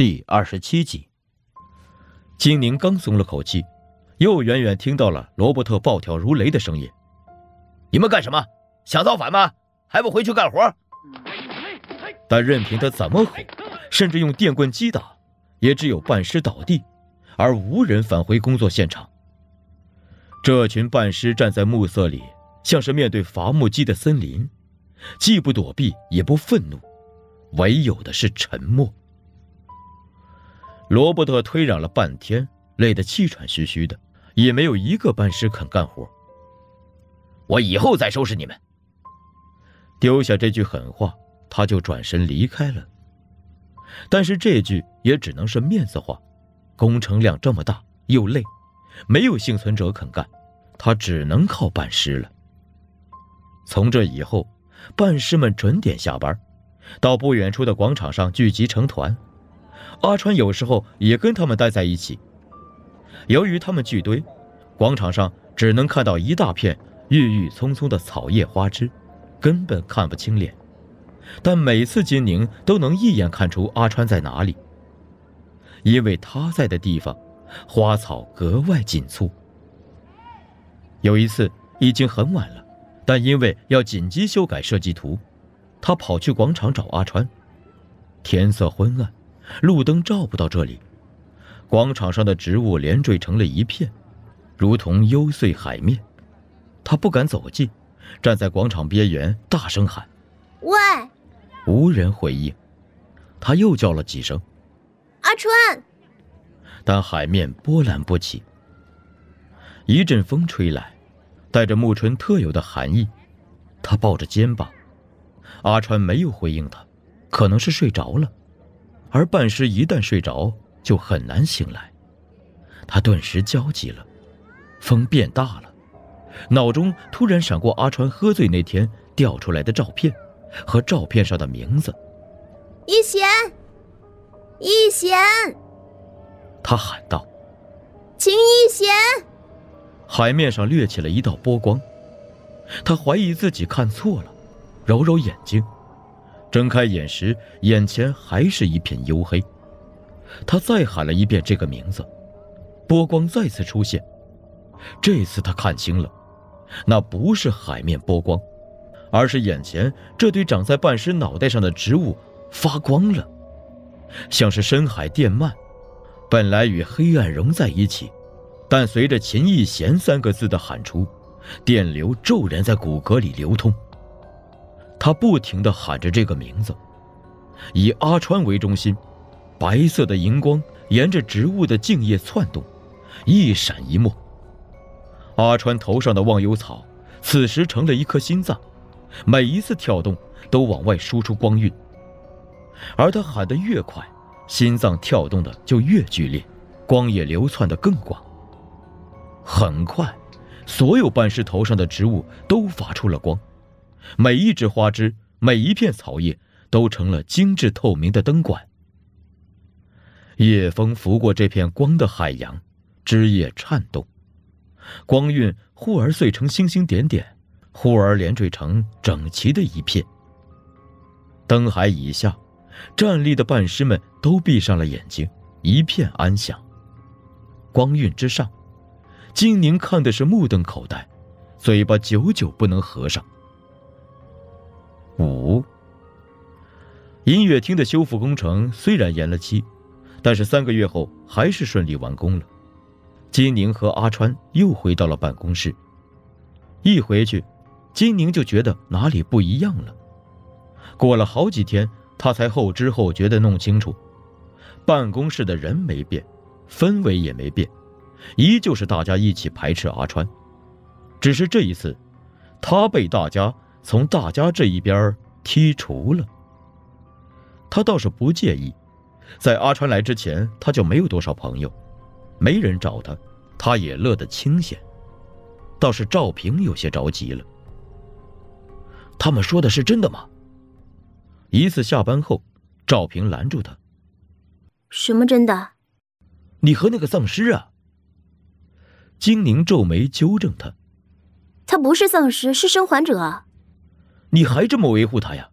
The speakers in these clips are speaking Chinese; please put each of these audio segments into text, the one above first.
第二十七集，金宁刚松了口气，又远远听到了罗伯特暴跳如雷的声音：“你们干什么？想造反吗？还不回去干活？”但任凭他怎么吼，甚至用电棍击打，也只有半尸倒地，而无人返回工作现场。这群半尸站在暮色里，像是面对伐木机的森林，既不躲避，也不愤怒，唯有的是沉默。罗伯特推攘了半天，累得气喘吁吁的，也没有一个班师肯干活。我以后再收拾你们。丢下这句狠话，他就转身离开了。但是这句也只能是面子话，工程量这么大又累，没有幸存者肯干，他只能靠办师了。从这以后，办师们准点下班，到不远处的广场上聚集成团。阿川有时候也跟他们待在一起。由于他们聚堆，广场上只能看到一大片郁郁葱葱的草叶花枝，根本看不清脸。但每次金宁都能一眼看出阿川在哪里，因为他在的地方，花草格外紧簇。有一次已经很晚了，但因为要紧急修改设计图，他跑去广场找阿川。天色昏暗。路灯照不到这里，广场上的植物连缀成了一片，如同幽邃海面。他不敢走近，站在广场边缘，大声喊：“喂！”无人回应。他又叫了几声：“阿川！”但海面波澜不起。一阵风吹来，带着暮春特有的寒意。他抱着肩膀，阿川没有回应他，可能是睡着了。而半尸一旦睡着，就很难醒来。他顿时焦急了，风变大了，脑中突然闪过阿川喝醉那天掉出来的照片，和照片上的名字。一贤，一贤，他喊道：“秦一贤。”海面上掠起了一道波光，他怀疑自己看错了，揉揉眼睛。睁开眼时，眼前还是一片黝黑。他再喊了一遍这个名字，波光再次出现。这次他看清了，那不是海面波光，而是眼前这堆长在半尸脑袋上的植物发光了，像是深海电鳗，本来与黑暗融在一起，但随着“秦义贤”三个字的喊出，电流骤然在骨骼里流通。他不停地喊着这个名字，以阿川为中心，白色的荧光沿着植物的茎叶窜动，一闪一没。阿川头上的忘忧草此时成了一颗心脏，每一次跳动都往外输出光晕。而他喊得越快，心脏跳动的就越剧烈，光也流窜得更广。很快，所有半尸头上的植物都发出了光。每一只花枝，每一片草叶，都成了精致透明的灯管。夜风拂过这片光的海洋，枝叶颤动，光晕忽而碎成星星点点，忽而连缀成整齐的一片。灯海以下，站立的半尸们都闭上了眼睛，一片安详。光晕之上，金宁看的是目瞪口呆，嘴巴久久不能合上。五音乐厅的修复工程虽然延了期，但是三个月后还是顺利完工了。金宁和阿川又回到了办公室，一回去，金宁就觉得哪里不一样了。过了好几天，他才后知后觉的弄清楚，办公室的人没变，氛围也没变，依旧是大家一起排斥阿川，只是这一次，他被大家。从大家这一边剔除了，他倒是不介意。在阿川来之前，他就没有多少朋友，没人找他，他也乐得清闲。倒是赵平有些着急了。他们说的是真的吗？一次下班后，赵平拦住他：“什么真的？你和那个丧尸啊？”金宁皱眉纠正他：“他不是丧尸，是生还者。”你还这么维护他呀？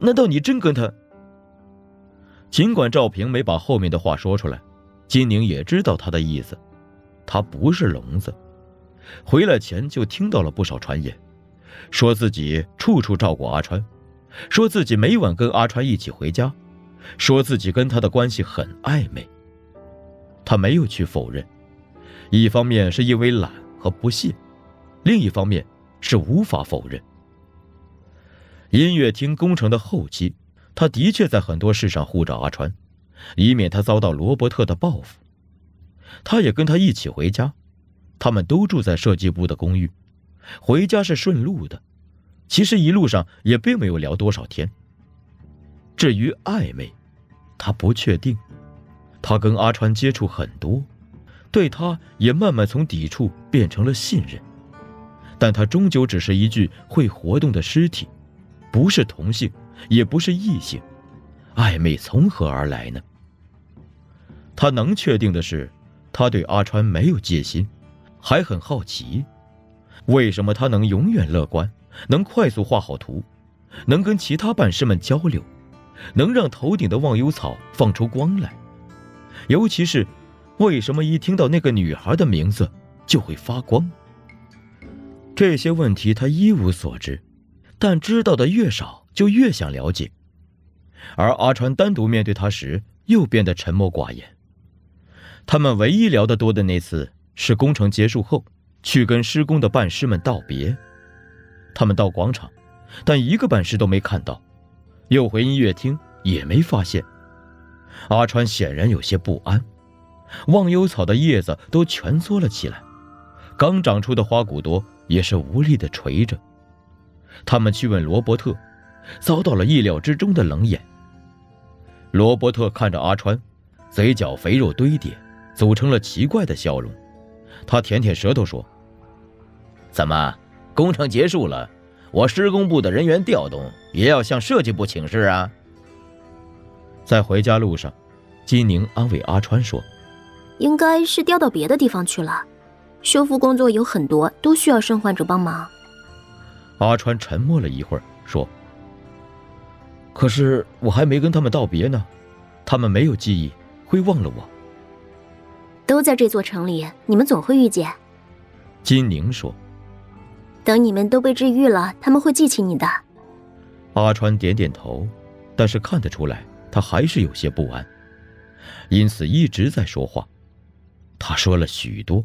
难道你真跟他？尽管赵平没把后面的话说出来，金宁也知道他的意思。他不是聋子，回来前就听到了不少传言，说自己处处照顾阿川，说自己每晚跟阿川一起回家，说自己跟他的关系很暧昧。他没有去否认，一方面是因为懒和不屑，另一方面是无法否认。音乐厅工程的后期，他的确在很多事上护着阿川，以免他遭到罗伯特的报复。他也跟他一起回家，他们都住在设计部的公寓，回家是顺路的。其实一路上也并没有聊多少天。至于暧昧，他不确定。他跟阿川接触很多，对他也慢慢从抵触变成了信任，但他终究只是一具会活动的尸体，不是同性，也不是异性，暧昧从何而来呢？他能确定的是，他对阿川没有戒心，还很好奇，为什么他能永远乐观，能快速画好图，能跟其他办事们交流，能让头顶的忘忧草放出光来。尤其是，为什么一听到那个女孩的名字就会发光？这些问题他一无所知，但知道的越少，就越想了解。而阿川单独面对他时，又变得沉默寡言。他们唯一聊得多的那次，是工程结束后去跟施工的办师们道别。他们到广场，但一个办师都没看到；又回音乐厅，也没发现。阿川显然有些不安，忘忧草的叶子都蜷缩了起来，刚长出的花骨朵也是无力的垂着。他们去问罗伯特，遭到了意料之中的冷眼。罗伯特看着阿川，嘴角肥肉堆叠，组成了奇怪的笑容。他舔舔舌头说：“怎么，工程结束了，我施工部的人员调动也要向设计部请示啊？”在回家路上，金宁安慰阿川说：“应该是调到别的地方去了，修复工作有很多，都需要生患者帮忙。”阿川沉默了一会儿，说：“可是我还没跟他们道别呢，他们没有记忆，会忘了我。”都在这座城里，你们总会遇见。”金宁说：“等你们都被治愈了，他们会记起你的。”阿川点点头，但是看得出来。他还是有些不安，因此一直在说话。他说了许多，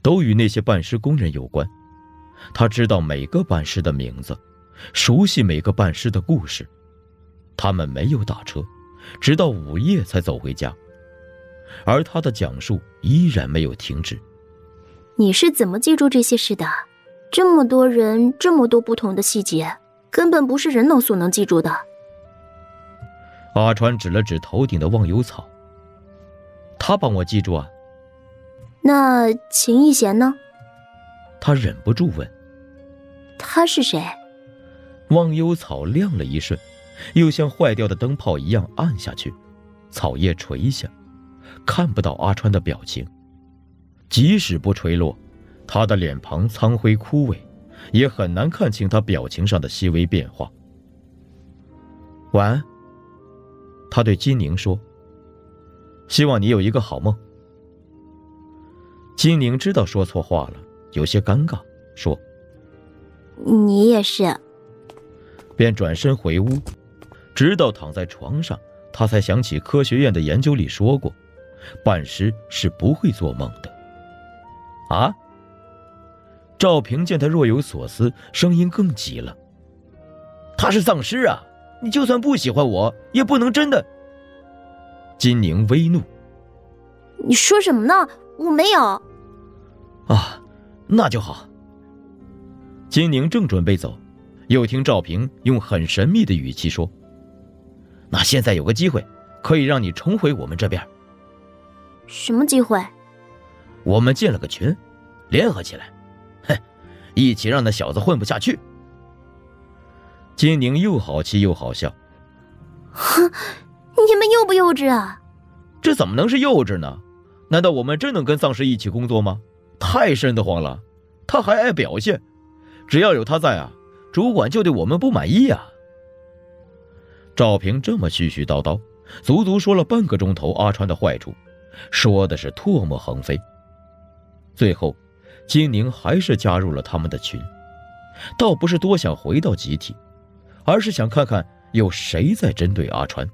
都与那些办事工人有关。他知道每个办事的名字，熟悉每个办事的故事。他们没有打车，直到午夜才走回家。而他的讲述依然没有停止。你是怎么记住这些事的？这么多人，这么多不同的细节，根本不是人脑所能记住的。阿川指了指头顶的忘忧草。他帮我记住啊。那秦逸贤呢？他忍不住问。他是谁？忘忧草亮了一瞬，又像坏掉的灯泡一样暗下去，草叶垂下，看不到阿川的表情。即使不垂落，他的脸庞苍灰枯萎，也很难看清他表情上的细微变化。晚安。他对金宁说：“希望你有一个好梦。”金宁知道说错话了，有些尴尬，说：“你也是。”便转身回屋，直到躺在床上，他才想起科学院的研究里说过，半尸是不会做梦的。啊！赵平见他若有所思，声音更急了：“他是丧尸啊！”你就算不喜欢我，也不能真的。金宁微怒：“你说什么呢？我没有。”啊，那就好。金宁正准备走，又听赵平用很神秘的语气说：“那现在有个机会，可以让你重回我们这边。”什么机会？我们建了个群，联合起来，哼，一起让那小子混不下去。金宁又好气又好笑，哼，你们幼不幼稚啊？这怎么能是幼稚呢？难道我们真能跟丧尸一起工作吗？太瘆得慌了！他还爱表现，只要有他在啊，主管就对我们不满意啊。赵平这么絮絮叨叨，足足说了半个钟头阿川的坏处，说的是唾沫横飞。最后，金宁还是加入了他们的群，倒不是多想回到集体，而是想看看有谁在针对阿川。